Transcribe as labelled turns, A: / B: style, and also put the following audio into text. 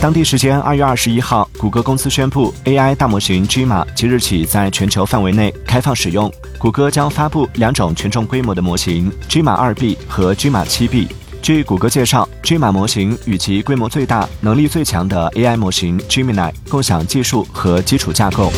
A: 当地时间二月二十一号，谷歌公司宣布 AI 大模型 Gemma 即日起在全球范围内开放使用。谷歌将发布两种权重规模的模型：Gemma 2B 和 Gemma 7B。据谷歌介绍，Gemma 模型与其规模最大、能力最强的 AI 模型 Gemini 共享技术和基础架构。